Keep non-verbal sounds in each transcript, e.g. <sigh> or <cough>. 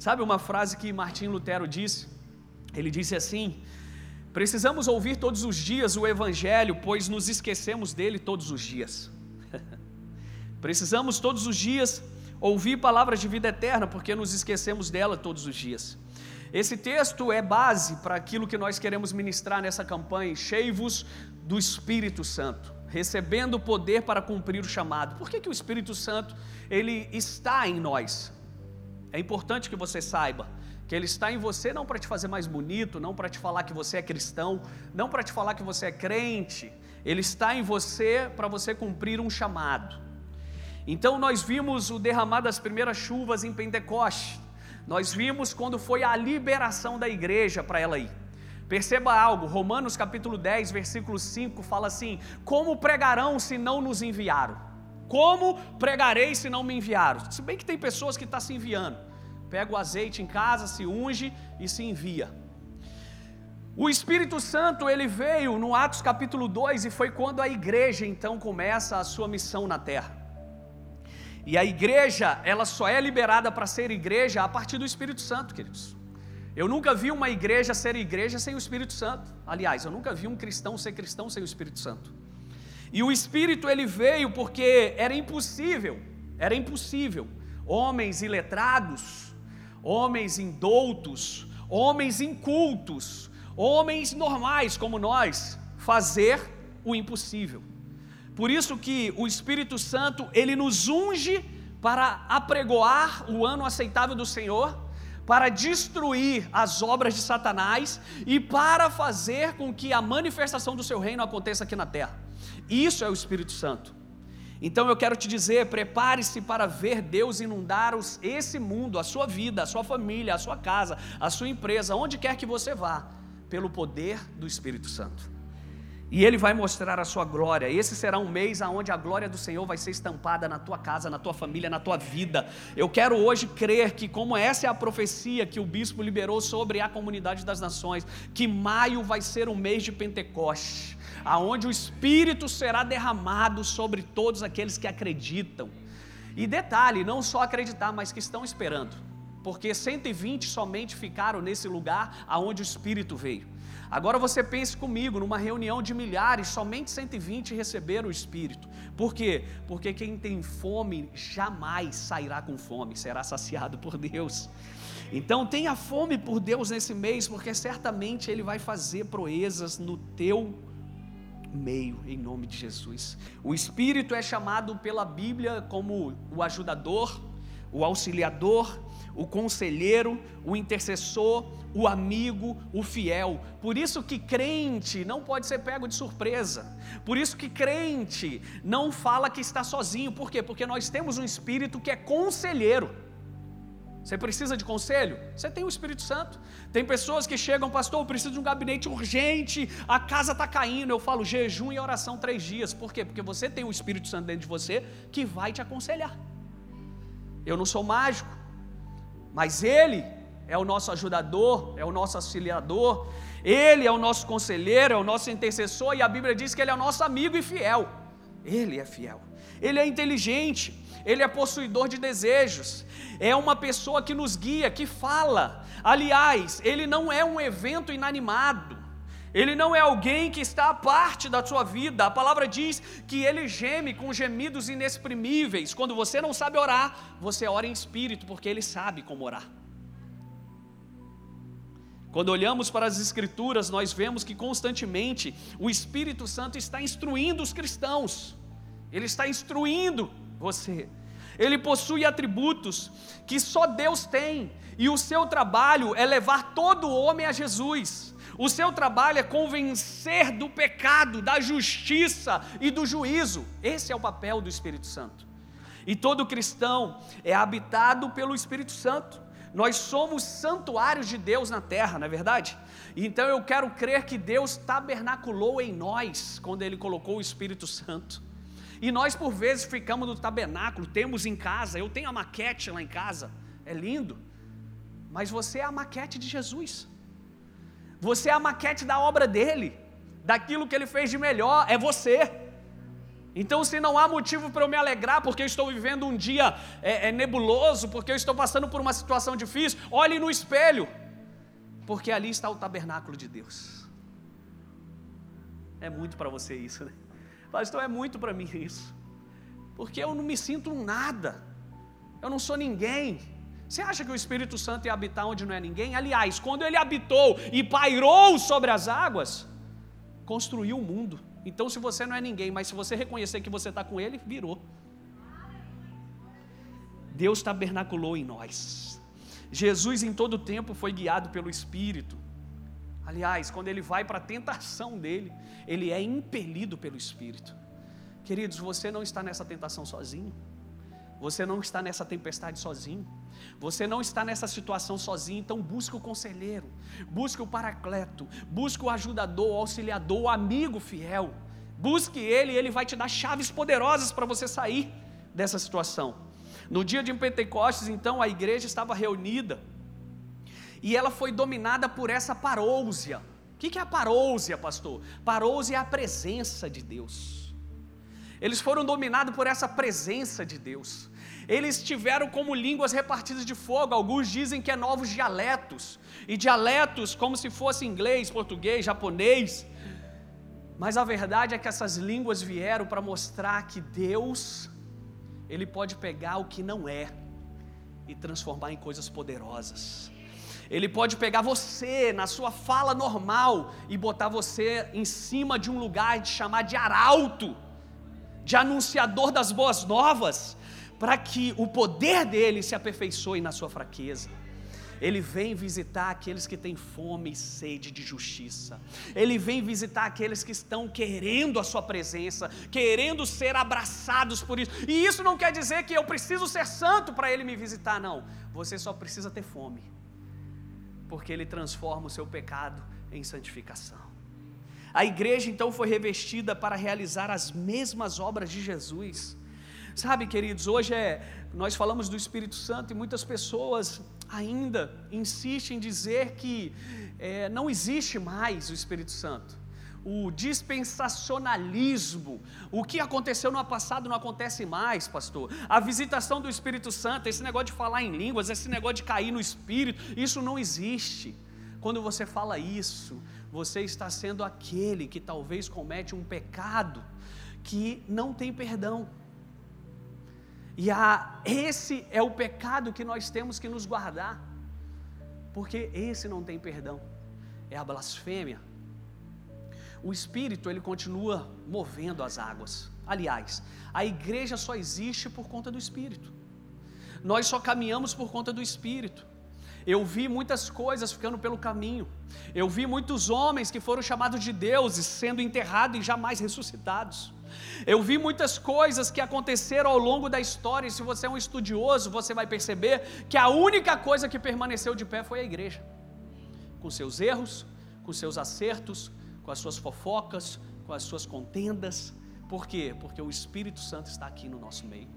Sabe uma frase que Martim Lutero disse? Ele disse assim: Precisamos ouvir todos os dias o Evangelho, pois nos esquecemos dele todos os dias. <laughs> Precisamos todos os dias ouvir palavras de vida eterna, porque nos esquecemos dela todos os dias. Esse texto é base para aquilo que nós queremos ministrar nessa campanha, cheios do Espírito Santo, recebendo poder para cumprir o chamado. Por que, que o Espírito Santo ele está em nós? É importante que você saiba que ele está em você não para te fazer mais bonito, não para te falar que você é cristão, não para te falar que você é crente. Ele está em você para você cumprir um chamado. Então nós vimos o derramar das primeiras chuvas em Pentecoste. Nós vimos quando foi a liberação da igreja para ela ir. Perceba algo, Romanos capítulo 10, versículo 5 fala assim: Como pregarão se não nos enviaram? Como pregarei se não me enviaram? Se bem que tem pessoas que estão tá se enviando. Pega o azeite em casa, se unge e se envia. O Espírito Santo, ele veio no Atos capítulo 2 e foi quando a igreja então começa a sua missão na terra. E a igreja, ela só é liberada para ser igreja a partir do Espírito Santo, queridos. Eu nunca vi uma igreja ser igreja sem o Espírito Santo. Aliás, eu nunca vi um cristão ser cristão sem o Espírito Santo. E o Espírito ele veio porque era impossível, era impossível, homens iletrados, homens indoutos, homens incultos, homens normais como nós, fazer o impossível. Por isso que o Espírito Santo, ele nos unge para apregoar o ano aceitável do Senhor, para destruir as obras de Satanás e para fazer com que a manifestação do seu reino aconteça aqui na terra. Isso é o Espírito Santo. Então eu quero te dizer: prepare-se para ver Deus inundar os, esse mundo, a sua vida, a sua família, a sua casa, a sua empresa, onde quer que você vá, pelo poder do Espírito Santo. E Ele vai mostrar a sua glória. Esse será um mês onde a glória do Senhor vai ser estampada na tua casa, na tua família, na tua vida. Eu quero hoje crer que, como essa é a profecia que o bispo liberou sobre a comunidade das nações, que maio vai ser um mês de Pentecoste aonde o Espírito será derramado sobre todos aqueles que acreditam. E detalhe, não só acreditar, mas que estão esperando, porque 120 somente ficaram nesse lugar aonde o Espírito veio. Agora você pense comigo, numa reunião de milhares, somente 120 receberam o Espírito. Por quê? Porque quem tem fome jamais sairá com fome, será saciado por Deus. Então tenha fome por Deus nesse mês, porque certamente Ele vai fazer proezas no teu meio, em nome de Jesus. O Espírito é chamado pela Bíblia como o ajudador, o auxiliador, o conselheiro, o intercessor, o amigo, o fiel. Por isso que crente não pode ser pego de surpresa. Por isso que crente não fala que está sozinho. Por quê? Porque nós temos um espírito que é conselheiro. Você precisa de conselho? Você tem o Espírito Santo. Tem pessoas que chegam, pastor, eu preciso de um gabinete urgente, a casa está caindo. Eu falo jejum e oração três dias. Por quê? Porque você tem o Espírito Santo dentro de você que vai te aconselhar. Eu não sou mágico, mas Ele é o nosso ajudador, é o nosso auxiliador, Ele é o nosso conselheiro, é o nosso intercessor, e a Bíblia diz que Ele é o nosso amigo e fiel. Ele é fiel, Ele é inteligente, Ele é possuidor de desejos, é uma pessoa que nos guia, que fala. Aliás, ele não é um evento inanimado. Ele não é alguém que está à parte da sua vida. A palavra diz que ele geme com gemidos inexprimíveis. Quando você não sabe orar, você ora em espírito, porque ele sabe como orar. Quando olhamos para as Escrituras, nós vemos que constantemente o Espírito Santo está instruindo os cristãos, ele está instruindo você ele possui atributos que só Deus tem, e o seu trabalho é levar todo homem a Jesus. O seu trabalho é convencer do pecado, da justiça e do juízo. Esse é o papel do Espírito Santo. E todo cristão é habitado pelo Espírito Santo. Nós somos santuários de Deus na terra, não é verdade? Então eu quero crer que Deus tabernaculou em nós quando Ele colocou o Espírito Santo. E nós, por vezes, ficamos no tabernáculo, temos em casa, eu tenho a maquete lá em casa, é lindo, mas você é a maquete de Jesus, você é a maquete da obra dele, daquilo que ele fez de melhor, é você. Então, se não há motivo para eu me alegrar porque eu estou vivendo um dia é, é, nebuloso, porque eu estou passando por uma situação difícil, olhe no espelho, porque ali está o tabernáculo de Deus. É muito para você isso, né? Pastor, é muito para mim isso, porque eu não me sinto nada, eu não sou ninguém. Você acha que o Espírito Santo ia habitar onde não é ninguém? Aliás, quando ele habitou e pairou sobre as águas, construiu o mundo. Então, se você não é ninguém, mas se você reconhecer que você está com Ele, virou. Deus tabernaculou em nós. Jesus, em todo tempo, foi guiado pelo Espírito. Aliás, quando ele vai para a tentação dele, ele é impelido pelo Espírito. Queridos, você não está nessa tentação sozinho. Você não está nessa tempestade sozinho. Você não está nessa situação sozinho, então busque o conselheiro, busque o paracleto, busque o ajudador, o auxiliador, o amigo fiel. Busque ele e ele vai te dar chaves poderosas para você sair dessa situação. No dia de Pentecostes, então, a igreja estava reunida e ela foi dominada por essa parousia. O que é a parousia, pastor? Parousia é a presença de Deus. Eles foram dominados por essa presença de Deus. Eles tiveram como línguas repartidas de fogo, alguns dizem que é novos dialetos, e dialetos como se fosse inglês, português, japonês. Mas a verdade é que essas línguas vieram para mostrar que Deus, Ele pode pegar o que não é e transformar em coisas poderosas. Ele pode pegar você na sua fala normal e botar você em cima de um lugar e te chamar de arauto, de anunciador das boas novas, para que o poder dele se aperfeiçoe na sua fraqueza. Ele vem visitar aqueles que têm fome e sede de justiça. Ele vem visitar aqueles que estão querendo a sua presença, querendo ser abraçados por isso. E isso não quer dizer que eu preciso ser santo para ele me visitar, não. Você só precisa ter fome. Porque ele transforma o seu pecado em santificação. A igreja então foi revestida para realizar as mesmas obras de Jesus. Sabe, queridos, hoje é, nós falamos do Espírito Santo e muitas pessoas ainda insistem em dizer que é, não existe mais o Espírito Santo. O dispensacionalismo, o que aconteceu no passado não acontece mais, pastor. A visitação do Espírito Santo, esse negócio de falar em línguas, esse negócio de cair no Espírito, isso não existe. Quando você fala isso, você está sendo aquele que talvez comete um pecado que não tem perdão. E a, esse é o pecado que nós temos que nos guardar, porque esse não tem perdão, é a blasfêmia. O Espírito, ele continua movendo as águas. Aliás, a igreja só existe por conta do Espírito. Nós só caminhamos por conta do Espírito. Eu vi muitas coisas ficando pelo caminho. Eu vi muitos homens que foram chamados de deuses sendo enterrados e jamais ressuscitados. Eu vi muitas coisas que aconteceram ao longo da história, e se você é um estudioso, você vai perceber que a única coisa que permaneceu de pé foi a igreja, com seus erros, com seus acertos, com as suas fofocas, com as suas contendas. Por quê? Porque o Espírito Santo está aqui no nosso meio,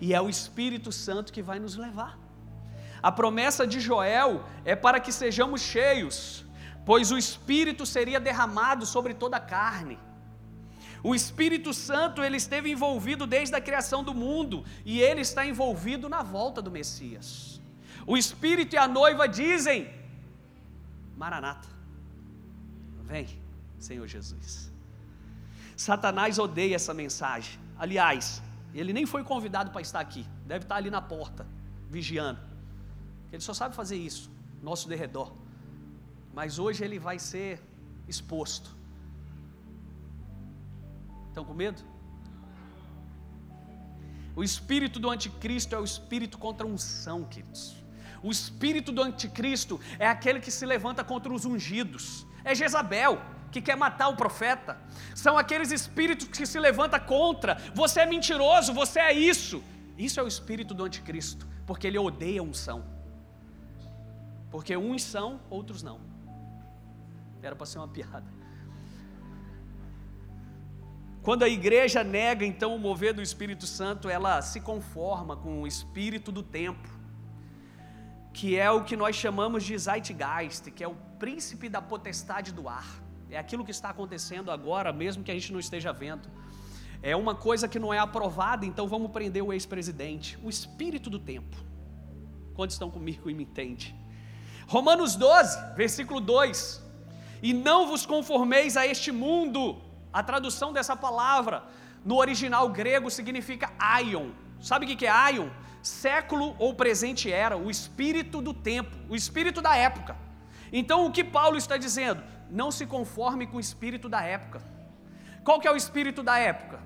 e é o Espírito Santo que vai nos levar. A promessa de Joel é para que sejamos cheios, pois o Espírito seria derramado sobre toda a carne. O Espírito Santo, ele esteve envolvido desde a criação do mundo e ele está envolvido na volta do Messias. O Espírito e a noiva dizem: Maranata, vem, Senhor Jesus. Satanás odeia essa mensagem. Aliás, ele nem foi convidado para estar aqui, deve estar ali na porta, vigiando. Ele só sabe fazer isso, nosso derredor. Mas hoje ele vai ser exposto. Estão com medo? O espírito do anticristo é o espírito contra unção, queridos. O espírito do anticristo é aquele que se levanta contra os ungidos. É Jezabel que quer matar o profeta. São aqueles espíritos que se levanta contra. Você é mentiroso, você é isso. Isso é o espírito do anticristo, porque ele odeia a unção. Porque uns são, outros não. Era para ser uma piada. Quando a igreja nega então o mover do Espírito Santo, ela se conforma com o espírito do tempo, que é o que nós chamamos de Zeitgeist, que é o príncipe da potestade do ar. É aquilo que está acontecendo agora, mesmo que a gente não esteja vendo. é uma coisa que não é aprovada, então vamos prender o ex-presidente. O espírito do tempo. Quantos estão comigo e me entendem? Romanos 12, versículo 2. E não vos conformeis a este mundo. A tradução dessa palavra no original grego significa aion. Sabe o que é aion? Século ou presente era, o espírito do tempo, o espírito da época. Então o que Paulo está dizendo? Não se conforme com o espírito da época. Qual que é o espírito da época?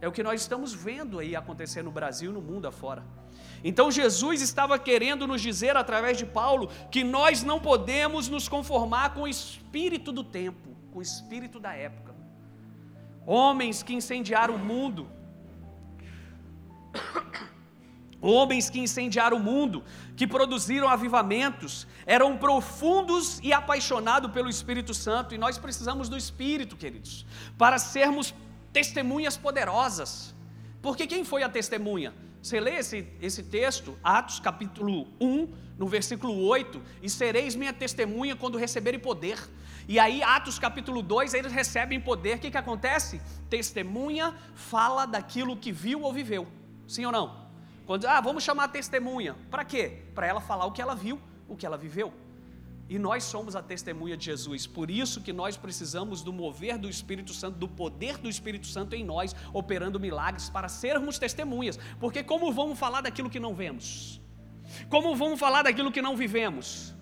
É o que nós estamos vendo aí acontecer no Brasil e no mundo afora. Então Jesus estava querendo nos dizer através de Paulo que nós não podemos nos conformar com o espírito do tempo, com o espírito da época. Homens que incendiaram o mundo, homens que incendiaram o mundo, que produziram avivamentos, eram profundos e apaixonados pelo Espírito Santo, e nós precisamos do Espírito, queridos, para sermos testemunhas poderosas. Porque quem foi a testemunha? Você lê esse, esse texto, Atos capítulo 1, no versículo 8, e sereis minha testemunha quando receberem poder. E aí, Atos capítulo 2, eles recebem poder. O que, que acontece? Testemunha fala daquilo que viu ou viveu. Sim ou não? Quando, ah, vamos chamar a testemunha. Para quê? Para ela falar o que ela viu, o que ela viveu. E nós somos a testemunha de Jesus. Por isso que nós precisamos do mover do Espírito Santo, do poder do Espírito Santo em nós, operando milagres para sermos testemunhas. Porque como vamos falar daquilo que não vemos? Como vamos falar daquilo que não vivemos?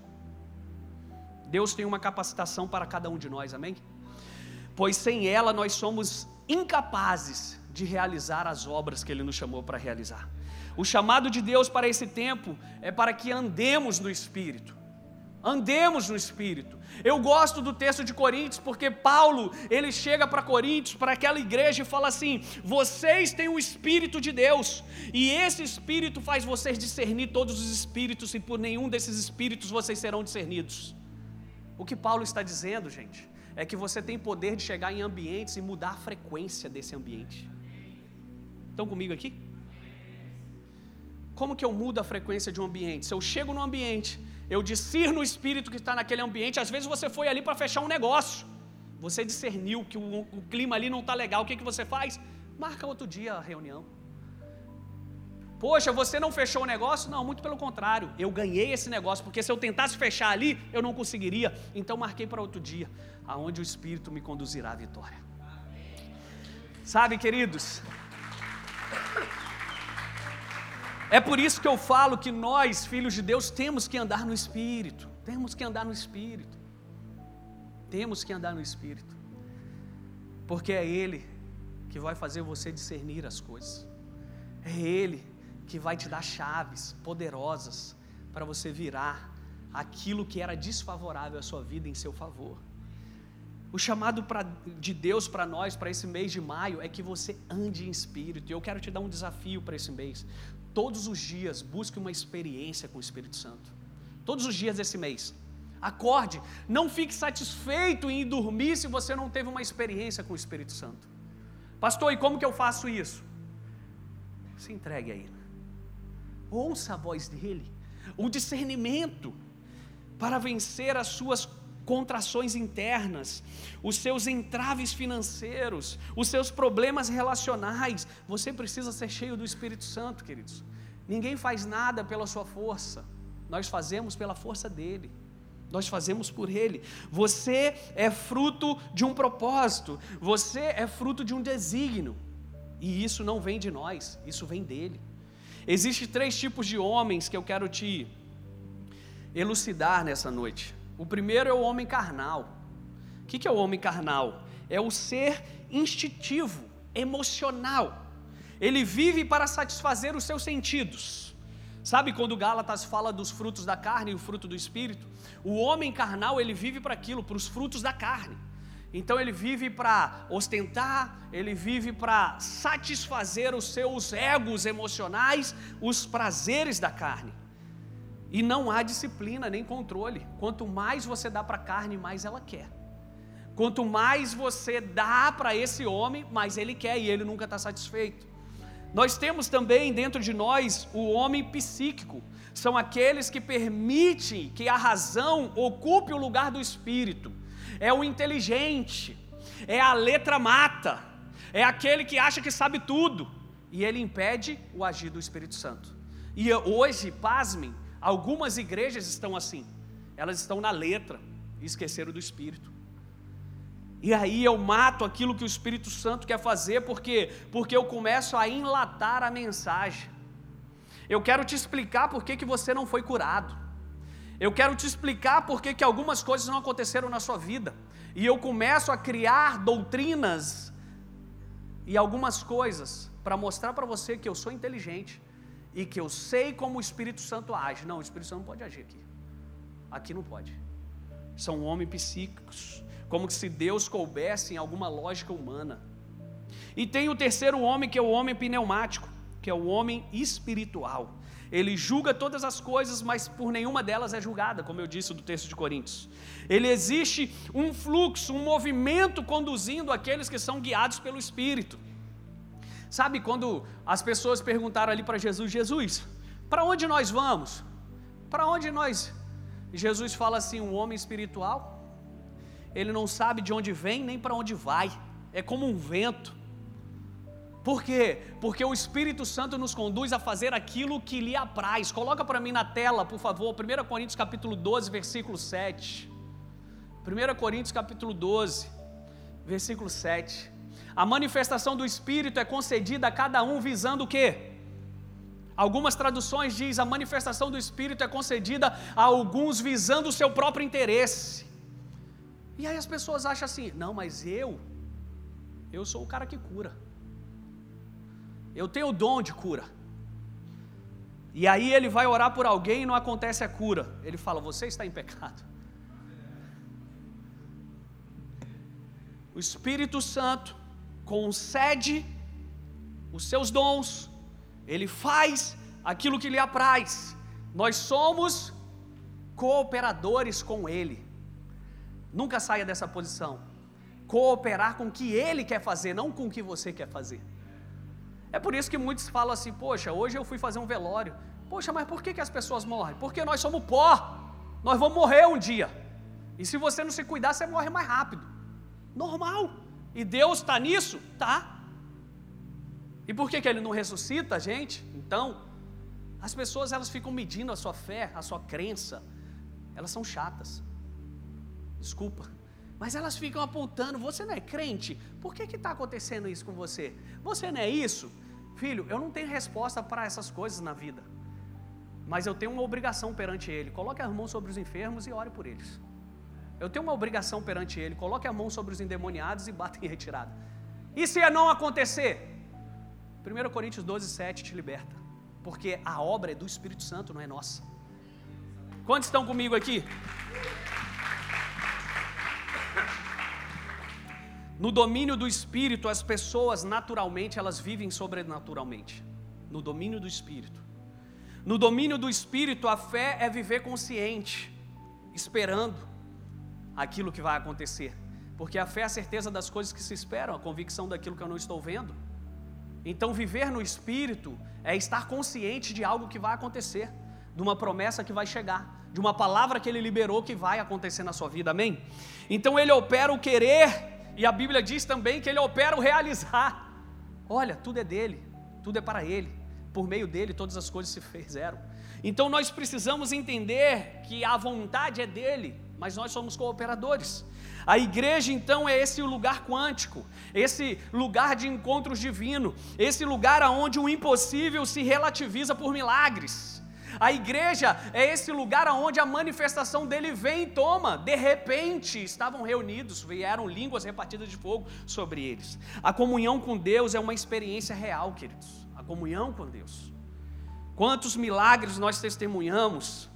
Deus tem uma capacitação para cada um de nós, amém? Pois sem ela nós somos incapazes de realizar as obras que Ele nos chamou para realizar. O chamado de Deus para esse tempo é para que andemos no Espírito andemos no Espírito. Eu gosto do texto de Coríntios porque Paulo, ele chega para Coríntios, para aquela igreja e fala assim: vocês têm o Espírito de Deus, e esse Espírito faz vocês discernir todos os espíritos, e por nenhum desses espíritos vocês serão discernidos. O que Paulo está dizendo, gente, é que você tem poder de chegar em ambientes e mudar a frequência desse ambiente. Estão comigo aqui? Como que eu mudo a frequência de um ambiente? Se eu chego num ambiente eu discerno o espírito que está naquele ambiente. Às vezes você foi ali para fechar um negócio, você discerniu que o, o clima ali não está legal. O que, que você faz? Marca outro dia a reunião. Poxa, você não fechou o negócio? Não, muito pelo contrário. Eu ganhei esse negócio, porque se eu tentasse fechar ali, eu não conseguiria. Então marquei para outro dia, aonde o Espírito me conduzirá à vitória. Sabe, queridos? É por isso que eu falo que nós, filhos de Deus, temos que andar no Espírito. Temos que andar no Espírito. Temos que andar no Espírito. Porque é Ele que vai fazer você discernir as coisas. É Ele que vai te dar chaves poderosas para você virar aquilo que era desfavorável à sua vida em seu favor. O chamado pra, de Deus para nós, para esse mês de maio, é que você ande em espírito. E eu quero te dar um desafio para esse mês todos os dias busque uma experiência com o Espírito Santo. Todos os dias desse mês. Acorde, não fique satisfeito em ir dormir se você não teve uma experiência com o Espírito Santo. Pastor, e como que eu faço isso? Se entregue a Ele. Ouça a voz dEle. O discernimento para vencer as suas contrações internas, os seus entraves financeiros, os seus problemas relacionais. Você precisa ser cheio do Espírito Santo, queridos. Ninguém faz nada pela sua força, nós fazemos pela força dele. Nós fazemos por Ele. Você é fruto de um propósito, você é fruto de um desígnio, e isso não vem de nós, isso vem dele. Existem três tipos de homens que eu quero te elucidar nessa noite. O primeiro é o homem carnal. O que é o homem carnal? É o ser instintivo, emocional. Ele vive para satisfazer os seus sentidos. Sabe quando Gálatas fala dos frutos da carne e o fruto do espírito? O homem carnal, ele vive para aquilo, para os frutos da carne. Então ele vive para ostentar, ele vive para satisfazer os seus egos emocionais, os prazeres da carne. E não há disciplina nem controle. Quanto mais você dá para a carne, mais ela quer. Quanto mais você dá para esse homem, mais ele quer e ele nunca está satisfeito. Nós temos também dentro de nós o homem psíquico. São aqueles que permitem que a razão ocupe o lugar do espírito. É o inteligente, é a letra mata, é aquele que acha que sabe tudo, e ele impede o agir do Espírito Santo. E hoje, pasmem, algumas igrejas estão assim, elas estão na letra e esqueceram do Espírito. E aí eu mato aquilo que o Espírito Santo quer fazer, porque porque eu começo a enlatar a mensagem. Eu quero te explicar por que, que você não foi curado. Eu quero te explicar por que, que algumas coisas não aconteceram na sua vida. E eu começo a criar doutrinas e algumas coisas para mostrar para você que eu sou inteligente e que eu sei como o Espírito Santo age. Não, o Espírito Santo não pode agir aqui. Aqui não pode. São homens psíquicos, como se Deus coubesse em alguma lógica humana. E tem o terceiro homem, que é o homem pneumático, que é o homem espiritual. Ele julga todas as coisas, mas por nenhuma delas é julgada, como eu disse do texto de Coríntios. Ele existe um fluxo, um movimento conduzindo aqueles que são guiados pelo Espírito. Sabe quando as pessoas perguntaram ali para Jesus: Jesus, para onde nós vamos? Para onde nós? Jesus fala assim: um homem espiritual, ele não sabe de onde vem nem para onde vai, é como um vento. Por quê? Porque o Espírito Santo nos conduz a fazer aquilo que lhe apraz. Coloca para mim na tela, por favor, 1 Coríntios capítulo 12, versículo 7. 1 Coríntios capítulo 12, versículo 7. A manifestação do Espírito é concedida a cada um visando o quê? Algumas traduções diz a manifestação do Espírito é concedida a alguns visando o seu próprio interesse. E aí as pessoas acham assim: não, mas eu, eu sou o cara que cura eu tenho o dom de cura. E aí ele vai orar por alguém e não acontece a cura. Ele fala: Você está em pecado. O Espírito Santo concede os seus dons, ele faz aquilo que lhe apraz. Nós somos cooperadores com ele. Nunca saia dessa posição. Cooperar com o que ele quer fazer, não com o que você quer fazer. É por isso que muitos falam assim: poxa, hoje eu fui fazer um velório. Poxa, mas por que, que as pessoas morrem? Porque nós somos pó, nós vamos morrer um dia. E se você não se cuidar, você morre mais rápido. Normal. E Deus está nisso? Tá. E por que, que Ele não ressuscita a gente? Então, as pessoas elas ficam medindo a sua fé, a sua crença. Elas são chatas. Desculpa. Mas elas ficam apontando, você não é crente? Por que está acontecendo isso com você? Você não é isso? Filho, eu não tenho resposta para essas coisas na vida. Mas eu tenho uma obrigação perante Ele. Coloque as mãos sobre os enfermos e ore por eles. Eu tenho uma obrigação perante Ele. Coloque a mão sobre os endemoniados e bata em retirada. E se não acontecer? 1 Coríntios 12, 7 te liberta. Porque a obra é do Espírito Santo, não é nossa. Quantos estão comigo aqui? No domínio do espírito, as pessoas naturalmente elas vivem sobrenaturalmente. No domínio do espírito. No domínio do espírito, a fé é viver consciente, esperando aquilo que vai acontecer. Porque a fé é a certeza das coisas que se esperam, a convicção daquilo que eu não estou vendo. Então, viver no espírito é estar consciente de algo que vai acontecer, de uma promessa que vai chegar, de uma palavra que ele liberou que vai acontecer na sua vida. Amém? Então, ele opera o querer e a Bíblia diz também que ele opera o realizar. Olha, tudo é dele, tudo é para ele. Por meio dele todas as coisas se fizeram. Então nós precisamos entender que a vontade é dele, mas nós somos cooperadores. A igreja então é esse lugar quântico, esse lugar de encontros divino, esse lugar aonde o impossível se relativiza por milagres. A igreja é esse lugar onde a manifestação dele vem e toma. De repente, estavam reunidos, vieram línguas repartidas de fogo sobre eles. A comunhão com Deus é uma experiência real, queridos. A comunhão com Deus. Quantos milagres nós testemunhamos?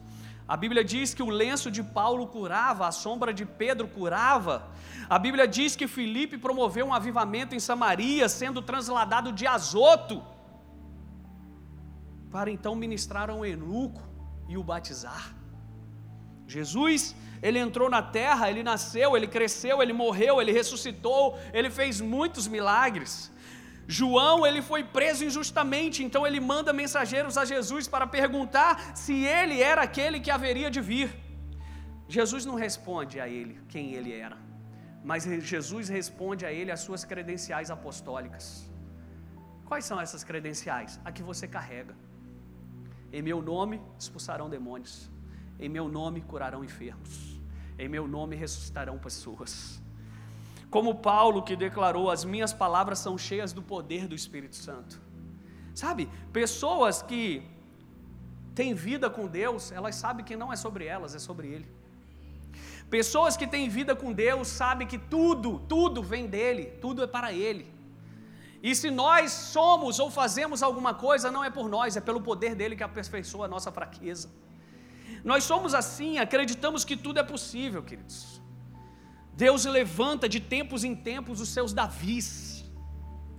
A Bíblia diz que o lenço de Paulo curava, a sombra de Pedro curava. A Bíblia diz que Filipe promoveu um avivamento em Samaria, sendo transladado de Azoto para então ministrar a um eunuco e o batizar. Jesus, ele entrou na terra, ele nasceu, ele cresceu, ele morreu, ele ressuscitou, ele fez muitos milagres. João, ele foi preso injustamente, então ele manda mensageiros a Jesus para perguntar se ele era aquele que haveria de vir. Jesus não responde a ele quem ele era, Mas Jesus responde a ele as suas credenciais apostólicas. Quais são essas credenciais? A que você carrega. Em meu nome expulsarão demônios. Em meu nome curarão enfermos. Em meu nome ressuscitarão pessoas. Como Paulo que declarou: As minhas palavras são cheias do poder do Espírito Santo. Sabe, pessoas que têm vida com Deus, elas sabem que não é sobre elas, é sobre Ele. Pessoas que têm vida com Deus sabem que tudo, tudo vem dele, tudo é para Ele. E se nós somos ou fazemos alguma coisa, não é por nós, é pelo poder dele que aperfeiçoa a nossa fraqueza. Nós somos assim, acreditamos que tudo é possível, queridos. Deus levanta de tempos em tempos os seus Davis.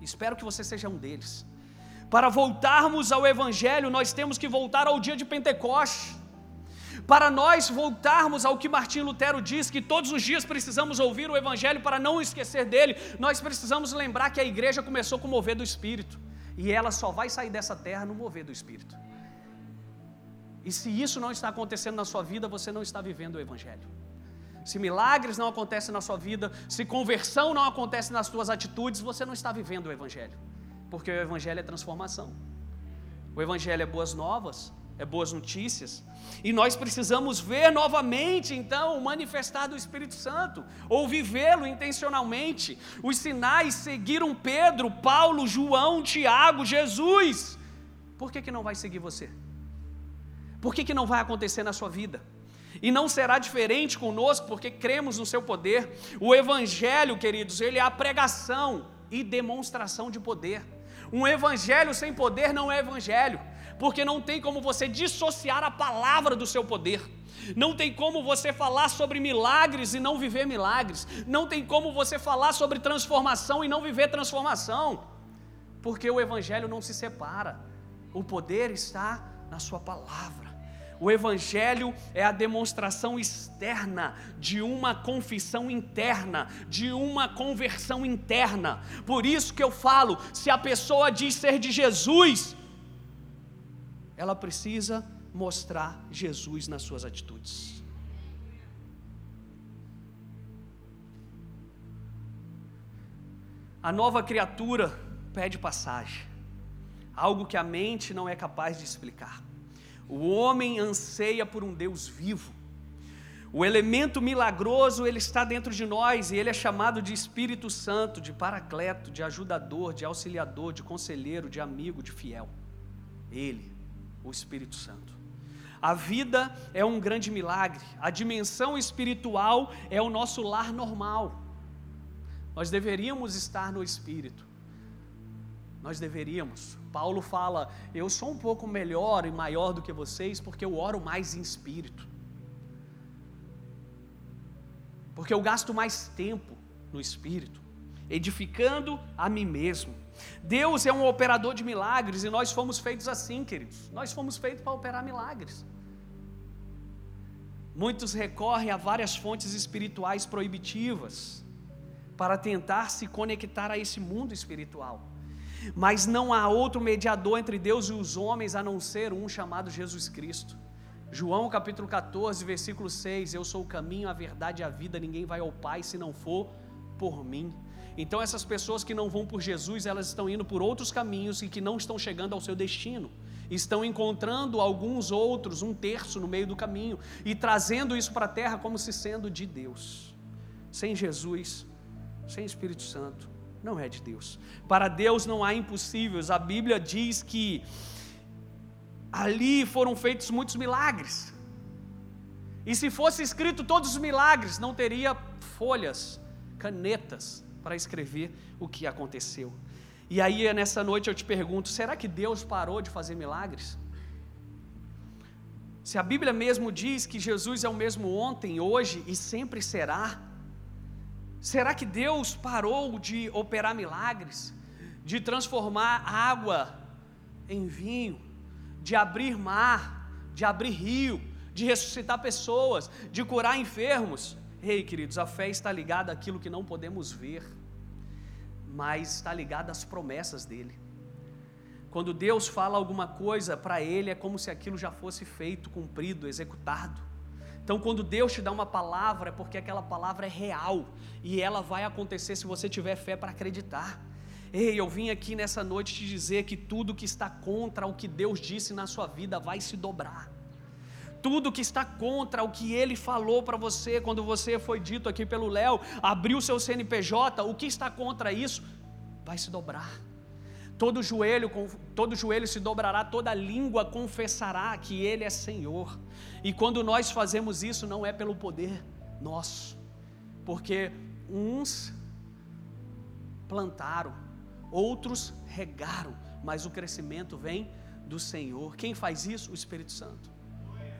Espero que você seja um deles. Para voltarmos ao Evangelho, nós temos que voltar ao dia de Pentecoste. Para nós voltarmos ao que Martim Lutero diz, que todos os dias precisamos ouvir o Evangelho para não esquecer dele, nós precisamos lembrar que a igreja começou com o mover do Espírito, e ela só vai sair dessa terra no mover do Espírito. E se isso não está acontecendo na sua vida, você não está vivendo o Evangelho. Se milagres não acontecem na sua vida, se conversão não acontece nas suas atitudes, você não está vivendo o Evangelho. Porque o Evangelho é transformação. O Evangelho é boas novas, é boas notícias. E nós precisamos ver novamente, então, o manifestar do Espírito Santo, ou vivê-lo intencionalmente. Os sinais seguiram Pedro, Paulo, João, Tiago, Jesus. Por que, que não vai seguir você? Por que, que não vai acontecer na sua vida? E não será diferente conosco, porque cremos no seu poder. O Evangelho, queridos, ele é a pregação e demonstração de poder. Um evangelho sem poder não é evangelho porque não tem como você dissociar a palavra do seu poder. Não tem como você falar sobre milagres e não viver milagres. Não tem como você falar sobre transformação e não viver transformação. Porque o Evangelho não se separa. O poder está na Sua palavra. O Evangelho é a demonstração externa de uma confissão interna, de uma conversão interna. Por isso que eu falo: se a pessoa diz ser de Jesus, ela precisa mostrar Jesus nas suas atitudes. A nova criatura pede passagem, algo que a mente não é capaz de explicar. O homem anseia por um Deus vivo. O elemento milagroso, ele está dentro de nós e ele é chamado de Espírito Santo, de paracleto, de ajudador, de auxiliador, de conselheiro, de amigo, de fiel. Ele o Espírito Santo. A vida é um grande milagre, a dimensão espiritual é o nosso lar normal. Nós deveríamos estar no Espírito, nós deveríamos. Paulo fala: Eu sou um pouco melhor e maior do que vocês porque eu oro mais em espírito, porque eu gasto mais tempo no Espírito, edificando a mim mesmo. Deus é um operador de milagres e nós fomos feitos assim, queridos. Nós fomos feitos para operar milagres. Muitos recorrem a várias fontes espirituais proibitivas para tentar se conectar a esse mundo espiritual. Mas não há outro mediador entre Deus e os homens a não ser um chamado Jesus Cristo. João capítulo 14, versículo 6: Eu sou o caminho, a verdade e a vida, ninguém vai ao Pai se não for por mim. Então essas pessoas que não vão por Jesus, elas estão indo por outros caminhos e que não estão chegando ao seu destino. Estão encontrando alguns outros, um terço no meio do caminho e trazendo isso para a terra como se sendo de Deus. Sem Jesus, sem Espírito Santo, não é de Deus. Para Deus não há impossíveis. A Bíblia diz que ali foram feitos muitos milagres. E se fosse escrito todos os milagres, não teria folhas, canetas, para escrever o que aconteceu. E aí, nessa noite, eu te pergunto: será que Deus parou de fazer milagres? Se a Bíblia mesmo diz que Jesus é o mesmo ontem, hoje e sempre será, será que Deus parou de operar milagres, de transformar água em vinho, de abrir mar, de abrir rio, de ressuscitar pessoas, de curar enfermos? Ei, queridos, a fé está ligada àquilo que não podemos ver, mas está ligada às promessas dele. Quando Deus fala alguma coisa para ele, é como se aquilo já fosse feito, cumprido, executado. Então, quando Deus te dá uma palavra, é porque aquela palavra é real e ela vai acontecer se você tiver fé para acreditar. Ei, eu vim aqui nessa noite te dizer que tudo que está contra o que Deus disse na sua vida vai se dobrar. Tudo que está contra o que ele falou para você, quando você foi dito aqui pelo Léo, abriu seu CNPJ, o que está contra isso vai se dobrar. Todo joelho, todo joelho se dobrará, toda língua confessará que Ele é Senhor. E quando nós fazemos isso, não é pelo poder nosso, porque uns plantaram, outros regaram, mas o crescimento vem do Senhor. Quem faz isso? O Espírito Santo.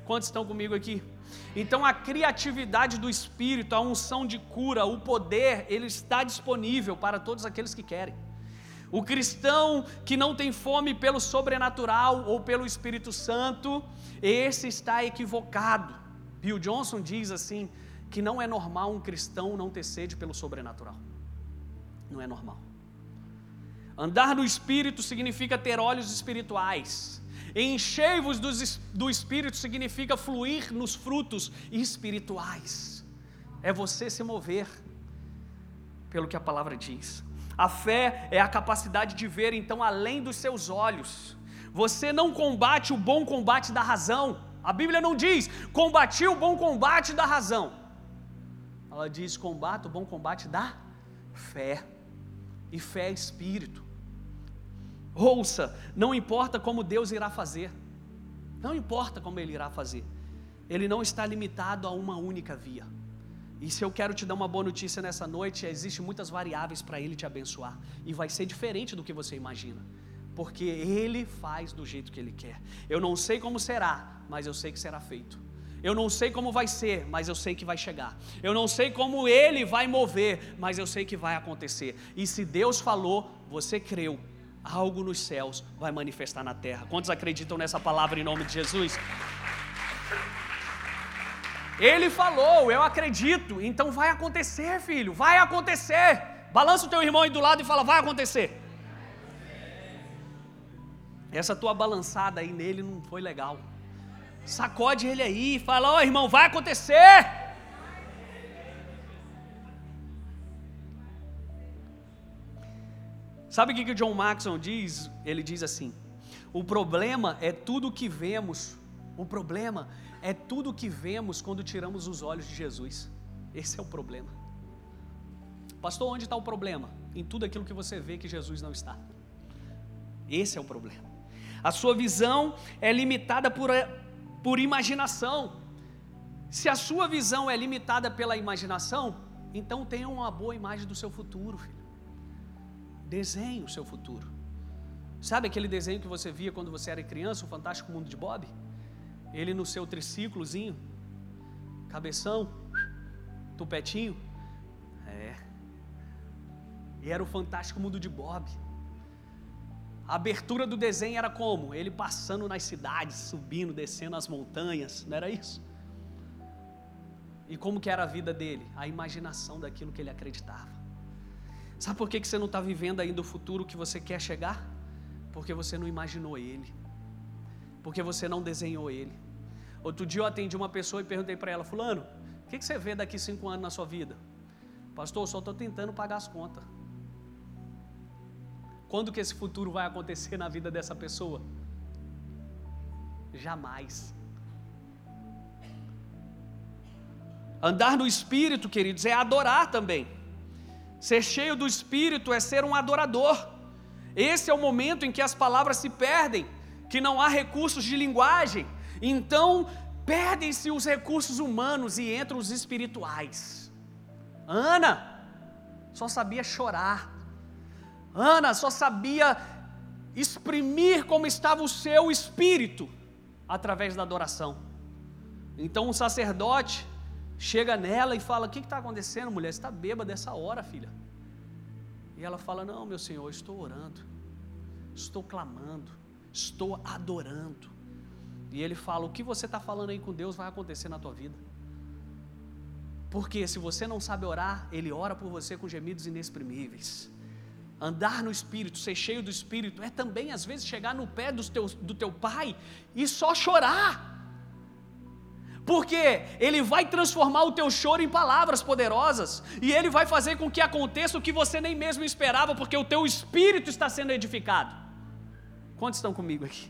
Quantos estão comigo aqui? Então a criatividade do Espírito, a unção de cura, o poder, ele está disponível para todos aqueles que querem. O cristão que não tem fome pelo sobrenatural ou pelo Espírito Santo, esse está equivocado. Bill Johnson diz assim: que não é normal um cristão não ter sede pelo sobrenatural. Não é normal. Andar no Espírito significa ter olhos espirituais. Enchei-vos do Espírito significa fluir nos frutos espirituais. É você se mover pelo que a palavra diz. A fé é a capacidade de ver então além dos seus olhos. Você não combate o bom combate da razão. A Bíblia não diz combati o bom combate da razão. Ela diz combate o bom combate da fé. E fé é espírito. Ouça, não importa como Deus irá fazer. Não importa como ele irá fazer. Ele não está limitado a uma única via. E se eu quero te dar uma boa notícia nessa noite, existem muitas variáveis para Ele te abençoar. E vai ser diferente do que você imagina. Porque Ele faz do jeito que Ele quer. Eu não sei como será, mas eu sei que será feito. Eu não sei como vai ser, mas eu sei que vai chegar. Eu não sei como Ele vai mover, mas eu sei que vai acontecer. E se Deus falou, você creu, algo nos céus vai manifestar na terra. Quantos acreditam nessa palavra em nome de Jesus? Ele falou, eu acredito, então vai acontecer, filho, vai acontecer. Balança o teu irmão aí do lado e fala: vai acontecer. Essa tua balançada aí nele não foi legal. Sacode ele aí e fala: ó oh, irmão, vai acontecer. Sabe o que, que o John Maxon diz? Ele diz assim: o problema é tudo que vemos, o problema é tudo que vemos quando tiramos os olhos de Jesus. Esse é o problema. Pastor, onde está o problema? Em tudo aquilo que você vê que Jesus não está. Esse é o problema. A sua visão é limitada por, por imaginação. Se a sua visão é limitada pela imaginação, então tenha uma boa imagem do seu futuro, filho. Desenhe o seu futuro. Sabe aquele desenho que você via quando você era criança, o Fantástico Mundo de Bob? Ele no seu triciclozinho, cabeção, tupetinho. É. E era o fantástico mundo de Bob. A abertura do desenho era como? Ele passando nas cidades, subindo, descendo as montanhas, não era isso? E como que era a vida dele? A imaginação daquilo que ele acreditava. Sabe por que, que você não está vivendo ainda o futuro que você quer chegar? Porque você não imaginou ele porque você não desenhou ele. Outro dia eu atendi uma pessoa e perguntei para ela, fulano, o que, você vê daqui cinco anos na sua vida? Pastor, eu só estou tentando pagar as contas. Quando que esse futuro vai acontecer na vida dessa pessoa? Jamais. Andar no Espírito, queridos, é adorar também. Ser cheio do Espírito é ser um adorador. Esse é o momento em que as palavras se perdem que não há recursos de linguagem, então perdem-se os recursos humanos e entram os espirituais. Ana só sabia chorar, Ana só sabia exprimir como estava o seu espírito através da adoração. Então um sacerdote chega nela e fala: O que está acontecendo, mulher? Você está bêbada dessa hora, filha? E ela fala: Não, meu senhor, estou orando, estou clamando, estou adorando. E ele fala: o que você está falando aí com Deus vai acontecer na tua vida. Porque se você não sabe orar, Ele ora por você com gemidos inexprimíveis. Andar no Espírito, ser cheio do Espírito, é também às vezes chegar no pé do teu, do teu pai e só chorar. Porque ele vai transformar o teu choro em palavras poderosas, e ele vai fazer com que aconteça o que você nem mesmo esperava, porque o teu espírito está sendo edificado. Quantos estão comigo aqui?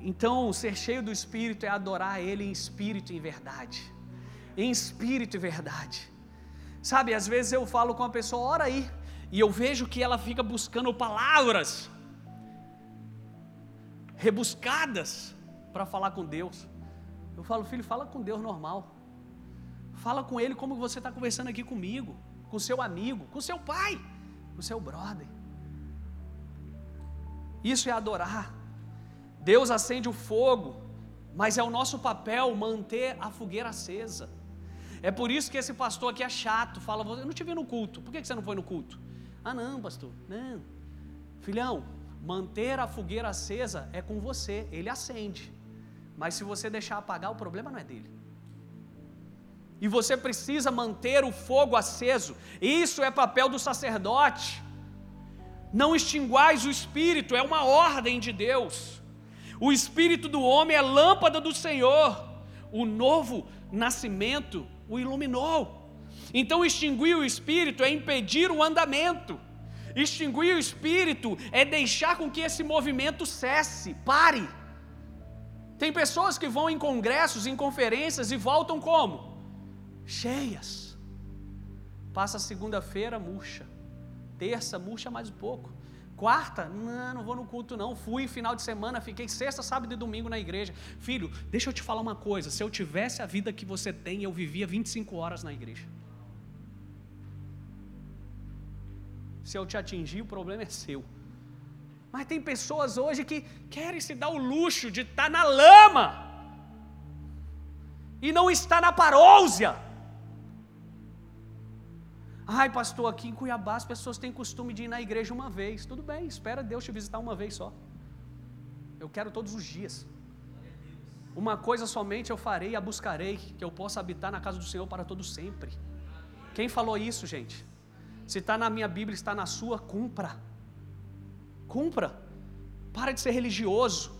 Então, ser cheio do espírito é adorar ele em espírito e em verdade. Em espírito e verdade. Sabe, às vezes eu falo com a pessoa, ora aí, e eu vejo que ela fica buscando palavras rebuscadas para falar com Deus. Eu falo, filho, fala com Deus normal. Fala com Ele como você está conversando aqui comigo, com seu amigo, com seu pai, com seu brother. Isso é adorar. Deus acende o fogo, mas é o nosso papel manter a fogueira acesa. É por isso que esse pastor aqui é chato, fala, eu não te vi no culto, por que você não foi no culto? Ah não, pastor, não. Filhão, manter a fogueira acesa é com você, ele acende. Mas se você deixar apagar, o problema não é dele. E você precisa manter o fogo aceso. Isso é papel do sacerdote. Não extinguais o espírito, é uma ordem de Deus. O espírito do homem é lâmpada do Senhor. O novo nascimento o iluminou. Então, extinguir o espírito é impedir o andamento. Extinguir o espírito é deixar com que esse movimento cesse, pare. Tem pessoas que vão em congressos, em conferências e voltam como? Cheias. Passa segunda-feira, murcha. Terça, murcha mais um pouco. Quarta, não, não vou no culto não. Fui final de semana, fiquei sexta, sábado e domingo na igreja. Filho, deixa eu te falar uma coisa. Se eu tivesse a vida que você tem, eu vivia 25 horas na igreja. Se eu te atingir, o problema é seu. Mas tem pessoas hoje que querem se dar o luxo de estar na lama e não estar na parousia. Ai, pastor, aqui em Cuiabá as pessoas têm costume de ir na igreja uma vez. Tudo bem, espera Deus te visitar uma vez só. Eu quero todos os dias. Uma coisa somente eu farei e a buscarei, que eu possa habitar na casa do Senhor para todo sempre. Quem falou isso, gente? Se está na minha Bíblia, está na sua, cumpra. Cumpra. Para de ser religioso.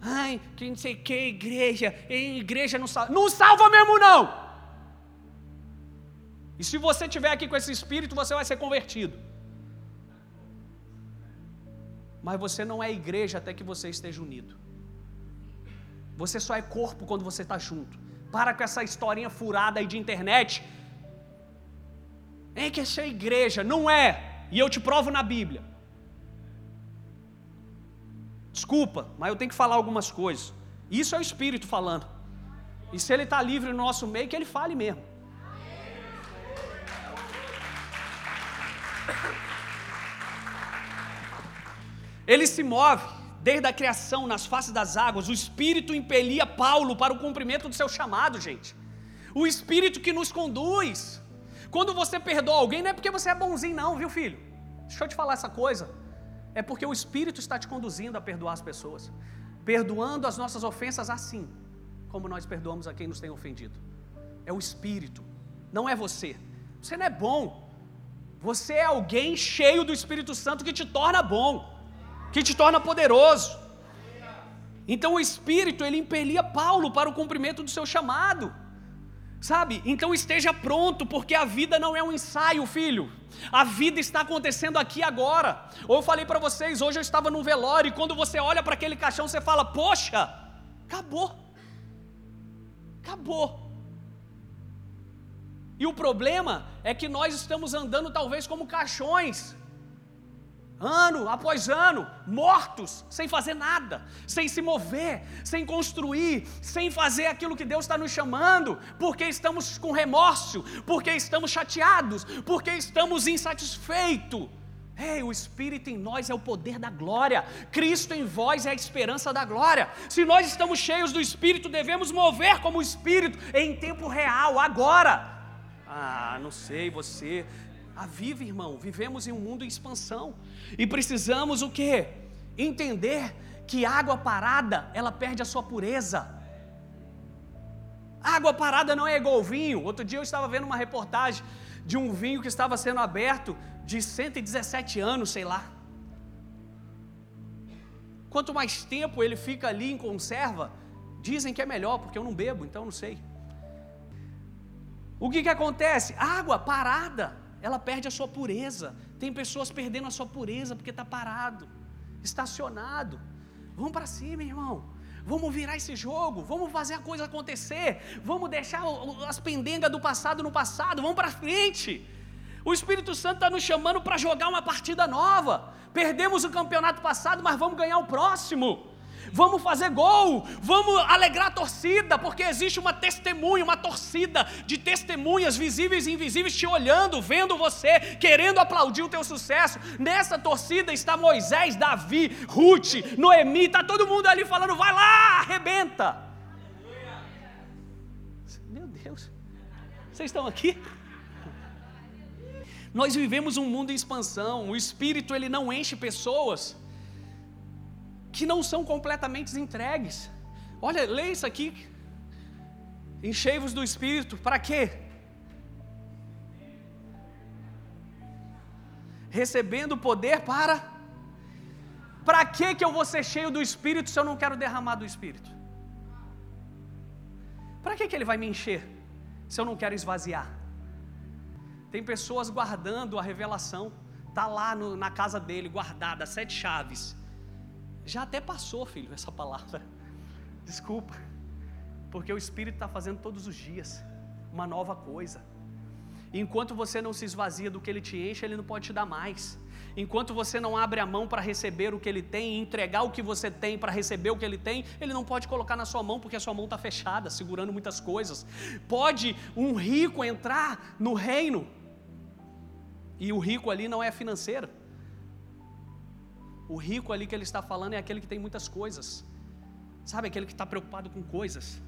Ai, que não sei que, igreja, igreja não salva. Não salva mesmo, não! E se você estiver aqui com esse espírito, você vai ser convertido. Mas você não é igreja até que você esteja unido. Você só é corpo quando você está junto. Para com essa historinha furada aí de internet. É que essa é igreja. Não é. E eu te provo na Bíblia. Desculpa, mas eu tenho que falar algumas coisas. Isso é o Espírito falando. E se ele está livre no nosso meio, que ele fale mesmo. Ele se move desde a criação nas faces das águas. O Espírito impelia Paulo para o cumprimento do seu chamado, gente. O Espírito que nos conduz. Quando você perdoa alguém, não é porque você é bonzinho, não, viu, filho? Deixa eu te falar essa coisa. É porque o Espírito está te conduzindo a perdoar as pessoas, perdoando as nossas ofensas assim, como nós perdoamos a quem nos tem ofendido. É o Espírito, não é você. Você não é bom, você é alguém cheio do Espírito Santo que te torna bom, que te torna poderoso. Então o Espírito ele impelia Paulo para o cumprimento do seu chamado. Sabe? Então esteja pronto, porque a vida não é um ensaio, filho. A vida está acontecendo aqui agora. Ou eu falei para vocês, hoje eu estava num velório e quando você olha para aquele caixão, você fala: "Poxa, acabou". Acabou. E o problema é que nós estamos andando talvez como caixões, ano após ano, mortos, sem fazer nada, sem se mover, sem construir, sem fazer aquilo que Deus está nos chamando, porque estamos com remorso, porque estamos chateados, porque estamos insatisfeitos. Ei, o Espírito em nós é o poder da glória, Cristo em vós é a esperança da glória. Se nós estamos cheios do Espírito, devemos mover como o Espírito em tempo real, agora. Ah, não sei, você. Vive, irmão. Vivemos em um mundo em expansão. E precisamos o quê? Entender que água parada, ela perde a sua pureza. Água parada não é igual vinho. Outro dia eu estava vendo uma reportagem de um vinho que estava sendo aberto de 117 anos, sei lá. Quanto mais tempo ele fica ali em conserva, Dizem que é melhor, porque eu não bebo, então não sei. O que, que acontece? Água parada, ela perde a sua pureza. Tem pessoas perdendo a sua pureza porque está parado, estacionado. Vamos para cima, irmão. Vamos virar esse jogo, vamos fazer a coisa acontecer, vamos deixar as pendengas do passado no passado, vamos para frente. O Espírito Santo está nos chamando para jogar uma partida nova. Perdemos o campeonato passado, mas vamos ganhar o próximo vamos fazer gol, vamos alegrar a torcida, porque existe uma testemunha, uma torcida de testemunhas visíveis e invisíveis te olhando, vendo você, querendo aplaudir o teu sucesso. Nessa torcida está Moisés, Davi, Ruth, Noemi, está todo mundo ali falando: vai lá, arrebenta. Meu Deus, vocês estão aqui? Nós vivemos um mundo em expansão, o Espírito ele não enche pessoas que não são completamente entregues. Olha, leia isso aqui. Enchei-vos do Espírito, para quê? Recebendo poder para. Para que que eu vou ser cheio do Espírito se eu não quero derramar do Espírito? Para que que ele vai me encher se eu não quero esvaziar? Tem pessoas guardando a revelação, tá lá no, na casa dele guardada sete chaves. Já até passou, filho, essa palavra. <laughs> Desculpa. Porque o Espírito está fazendo todos os dias uma nova coisa. enquanto você não se esvazia do que ele te enche, ele não pode te dar mais. Enquanto você não abre a mão para receber o que ele tem e entregar o que você tem para receber o que ele tem, ele não pode colocar na sua mão porque a sua mão está fechada, segurando muitas coisas. Pode um rico entrar no reino, e o rico ali não é financeiro, o rico ali que ele está falando é aquele que tem muitas coisas, sabe? Aquele que está preocupado com coisas.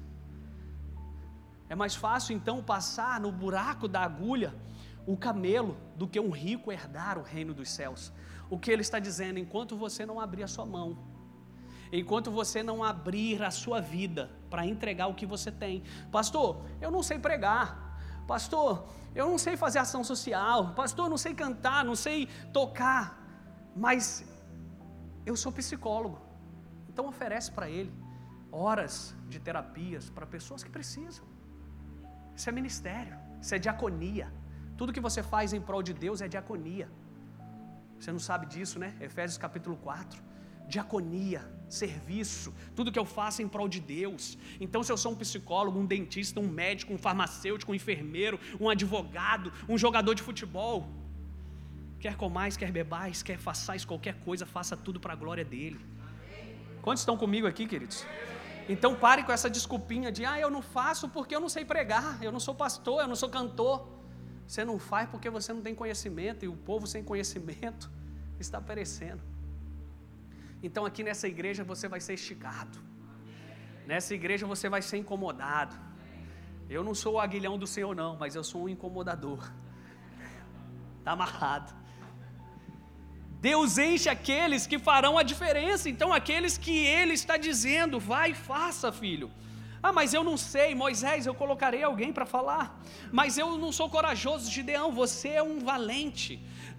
É mais fácil então passar no buraco da agulha o camelo do que um rico herdar o reino dos céus. O que ele está dizendo, enquanto você não abrir a sua mão, enquanto você não abrir a sua vida para entregar o que você tem, pastor, eu não sei pregar, pastor, eu não sei fazer ação social, pastor, eu não sei cantar, não sei tocar, mas eu sou psicólogo, então oferece para ele horas de terapias para pessoas que precisam. Isso é ministério, isso é diaconia. Tudo que você faz em prol de Deus é diaconia. Você não sabe disso, né? Efésios capítulo 4. Diaconia, serviço, tudo que eu faço em prol de Deus. Então, se eu sou um psicólogo, um dentista, um médico, um farmacêutico, um enfermeiro, um advogado, um jogador de futebol, Quer comais, quer bebais, quer façais qualquer coisa, faça tudo para a glória dele. Quantos estão comigo aqui, queridos? Então pare com essa desculpinha de ah, eu não faço porque eu não sei pregar, eu não sou pastor, eu não sou cantor. Você não faz porque você não tem conhecimento e o povo sem conhecimento <laughs> está perecendo. Então aqui nessa igreja você vai ser esticado. Nessa igreja você vai ser incomodado. Eu não sou o aguilhão do Senhor não, mas eu sou um incomodador. Está <laughs> amarrado. Deus enche aqueles que farão a diferença. Então, aqueles que Ele está dizendo, vai e faça, filho. Ah, mas eu não sei, Moisés, eu colocarei alguém para falar. Mas eu não sou corajoso, Gideão, você é um valente.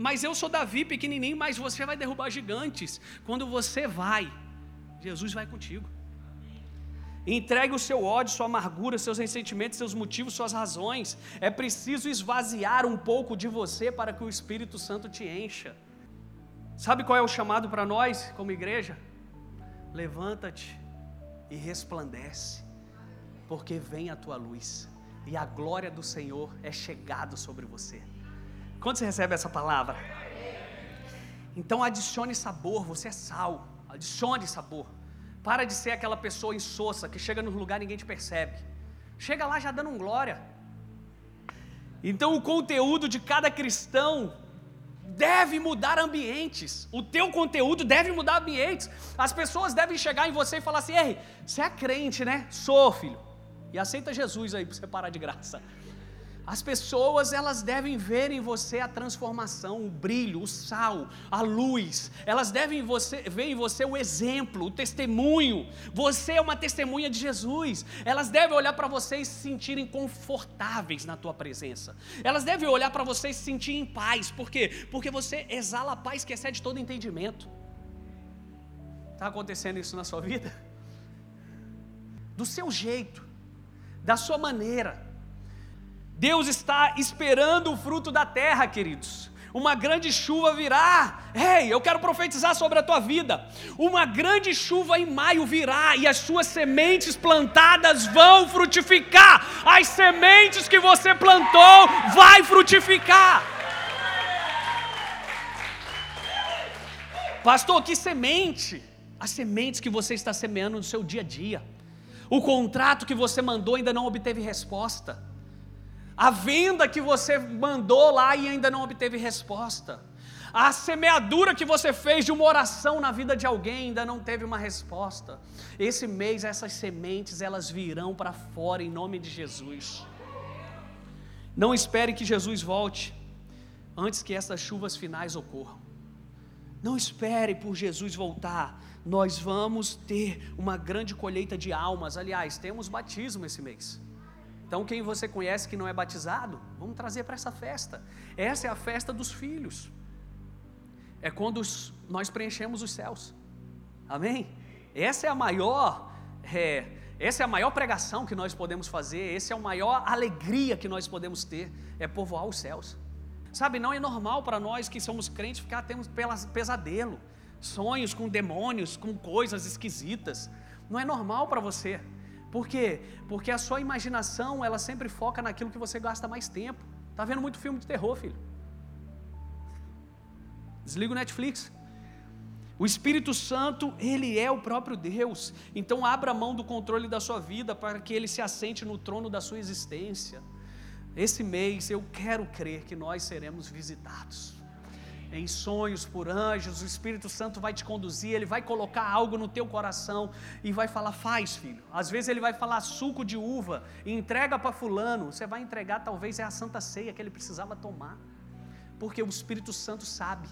Mas eu sou Davi, pequenininho, mas você vai derrubar gigantes. Quando você vai, Jesus vai contigo. Entregue o seu ódio, sua amargura, seus ressentimentos, seus motivos, suas razões. É preciso esvaziar um pouco de você para que o Espírito Santo te encha. Sabe qual é o chamado para nós, como igreja? Levanta-te e resplandece, porque vem a tua luz, e a glória do Senhor é chegado sobre você. Quando você recebe essa palavra? Então adicione sabor, você é sal, adicione sabor. Para de ser aquela pessoa insossa que chega no lugar e ninguém te percebe. Chega lá já dando um glória. Então o conteúdo de cada cristão deve mudar ambientes. O teu conteúdo deve mudar ambientes. As pessoas devem chegar em você e falar assim: "Ei, você é crente, né? Sou, filho. E aceita Jesus aí para você parar de graça." As pessoas elas devem ver em você a transformação, o brilho, o sal, a luz. Elas devem você, ver em você o exemplo, o testemunho. Você é uma testemunha de Jesus. Elas devem olhar para você e se sentirem confortáveis na tua presença. Elas devem olhar para você e se sentir em paz. Por quê? Porque você exala a paz que excede todo entendimento. Está acontecendo isso na sua vida? do seu jeito, da sua maneira. Deus está esperando o fruto da terra, queridos uma grande chuva virá. Ei, eu quero profetizar sobre a tua vida. Uma grande chuva em maio virá e as suas sementes plantadas vão frutificar. As sementes que você plantou vai frutificar. Pastor, que semente? As sementes que você está semeando no seu dia a dia. O contrato que você mandou ainda não obteve resposta. A venda que você mandou lá e ainda não obteve resposta. A semeadura que você fez de uma oração na vida de alguém ainda não teve uma resposta. Esse mês essas sementes elas virão para fora em nome de Jesus. Não espere que Jesus volte antes que essas chuvas finais ocorram. Não espere por Jesus voltar. Nós vamos ter uma grande colheita de almas. Aliás, temos batismo esse mês. Então, quem você conhece que não é batizado, vamos trazer para essa festa. Essa é a festa dos filhos. É quando nós preenchemos os céus. Amém? Essa é a maior, é, essa é a maior pregação que nós podemos fazer. Essa é a maior alegria que nós podemos ter. É povoar os céus. Sabe, não é normal para nós que somos crentes ficar tendo pesadelo, sonhos com demônios, com coisas esquisitas. Não é normal para você. Por quê? Porque a sua imaginação, ela sempre foca naquilo que você gasta mais tempo. Tá vendo muito filme de terror, filho? Desliga o Netflix. O Espírito Santo, ele é o próprio Deus. Então abra mão do controle da sua vida para que ele se assente no trono da sua existência. Esse mês eu quero crer que nós seremos visitados em sonhos por anjos, o Espírito Santo vai te conduzir, ele vai colocar algo no teu coração e vai falar: faz, filho. Às vezes ele vai falar suco de uva e entrega para Fulano. Você vai entregar, talvez é a santa ceia que ele precisava tomar, porque o Espírito Santo sabe.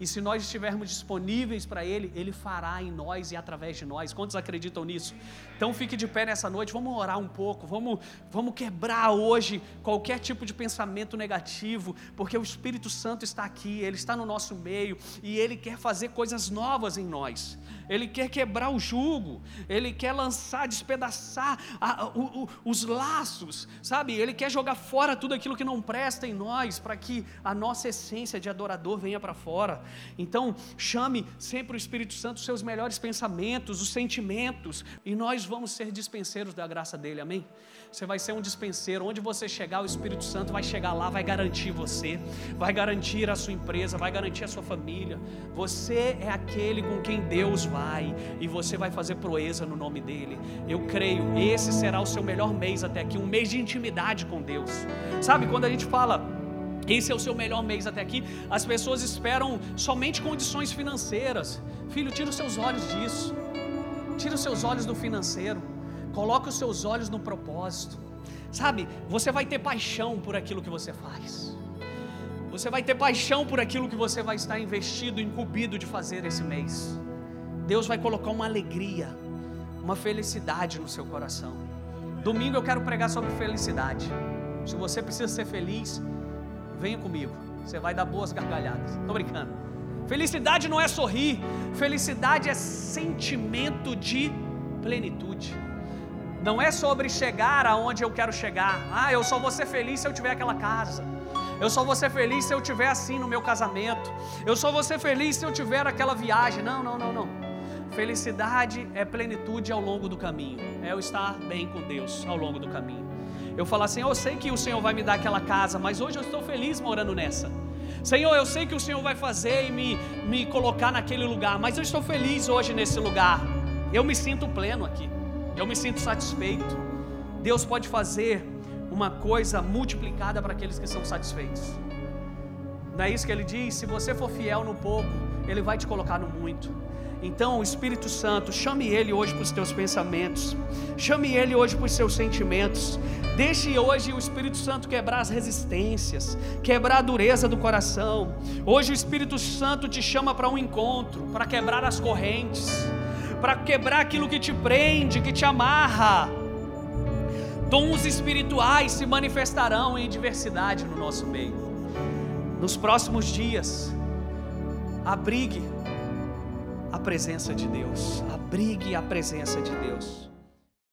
E se nós estivermos disponíveis para Ele, Ele fará em nós e através de nós. Quantos acreditam nisso? Então fique de pé nessa noite, vamos orar um pouco, vamos, vamos quebrar hoje qualquer tipo de pensamento negativo, porque o Espírito Santo está aqui, Ele está no nosso meio e Ele quer fazer coisas novas em nós. Ele quer quebrar o jugo, Ele quer lançar, despedaçar a, o, o, os laços, sabe? Ele quer jogar fora tudo aquilo que não presta em nós, para que a nossa essência de adorador venha para fora. Então, chame sempre o Espírito Santo os seus melhores pensamentos, os sentimentos, e nós vamos ser dispenseiros da graça dele, amém? Você vai ser um dispenseiro. Onde você chegar, o Espírito Santo vai chegar lá, vai garantir você, vai garantir a sua empresa, vai garantir a sua família. Você é aquele com quem Deus vai e você vai fazer proeza no nome dele. Eu creio, esse será o seu melhor mês até aqui, um mês de intimidade com Deus. Sabe quando a gente fala esse é o seu melhor mês até aqui. As pessoas esperam somente condições financeiras. Filho, tira os seus olhos disso. Tira os seus olhos do financeiro. Coloque os seus olhos no propósito. Sabe, você vai ter paixão por aquilo que você faz. Você vai ter paixão por aquilo que você vai estar investido, incumbido de fazer esse mês. Deus vai colocar uma alegria, uma felicidade no seu coração. Domingo eu quero pregar sobre felicidade. Se você precisa ser feliz, venha comigo. Você vai dar boas gargalhadas. Estou brincando. Felicidade não é sorrir, felicidade é sentimento de plenitude. Não é sobre chegar aonde eu quero chegar. Ah, eu só vou ser feliz se eu tiver aquela casa. Eu só vou ser feliz se eu tiver assim no meu casamento. Eu só vou ser feliz se eu tiver aquela viagem. Não, não, não, não. Felicidade é plenitude ao longo do caminho. É eu estar bem com Deus ao longo do caminho. Eu falar assim, eu sei que o Senhor vai me dar aquela casa, mas hoje eu estou feliz morando nessa. Senhor, eu sei que o Senhor vai fazer e me, me colocar naquele lugar, mas eu estou feliz hoje nesse lugar. Eu me sinto pleno aqui eu me sinto satisfeito. Deus pode fazer uma coisa multiplicada para aqueles que são satisfeitos. Não é isso que ele diz? Se você for fiel no pouco, ele vai te colocar no muito. Então, o Espírito Santo, chame ele hoje para os teus pensamentos, chame ele hoje para os seus sentimentos. Deixe hoje o Espírito Santo quebrar as resistências, quebrar a dureza do coração. Hoje o Espírito Santo te chama para um encontro, para quebrar as correntes para quebrar aquilo que te prende, que te amarra. Dons espirituais se manifestarão em diversidade no nosso meio. Nos próximos dias, abrigue a presença de Deus, abrigue a presença de Deus.